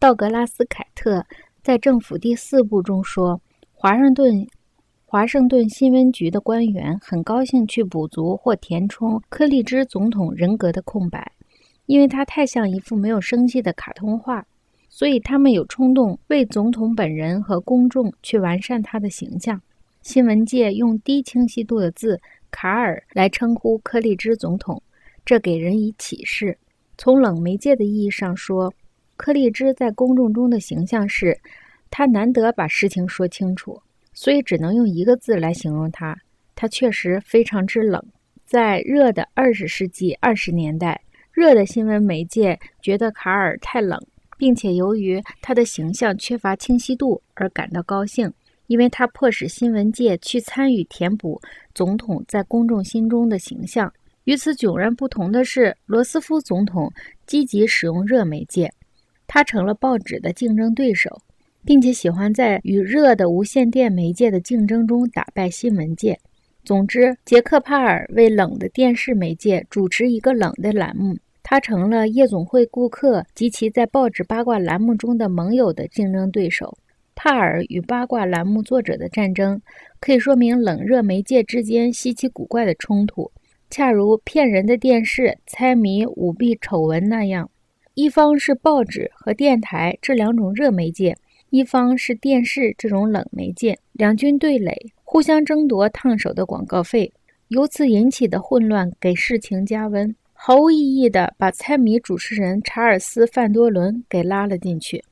道格拉斯·凯特在《政府第四部》中说，华盛顿华盛顿新闻局的官员很高兴去补足或填充柯立芝总统人格的空白，因为他太像一幅没有生气的卡通画，所以他们有冲动为总统本人和公众去完善他的形象。新闻界用低清晰度的字“卡尔”来称呼柯立芝总统，这给人以启示。从冷媒介的意义上说。柯立芝在公众中的形象是，他难得把事情说清楚，所以只能用一个字来形容他。他确实非常之冷。在热的二十世纪二十年代，热的新闻媒介觉得卡尔太冷，并且由于他的形象缺乏清晰度而感到高兴，因为他迫使新闻界去参与填补总统在公众心中的形象。与此迥然不同的是，罗斯福总统积极使用热媒介。他成了报纸的竞争对手，并且喜欢在与热的无线电媒介的竞争中打败新闻界。总之，杰克·帕尔为冷的电视媒介主持一个冷的栏目，他成了夜总会顾客及其在报纸八卦栏目中的盟友的竞争对手。帕尔与八卦栏目作者的战争，可以说明冷热媒介之间稀奇古怪的冲突，恰如骗人的电视、猜谜舞弊丑闻那样。一方是报纸和电台这两种热媒介，一方是电视这种冷媒介，两军对垒，互相争夺烫手的广告费，由此引起的混乱给事情加温，毫无意义的把猜谜主持人查尔斯·范多伦给拉了进去。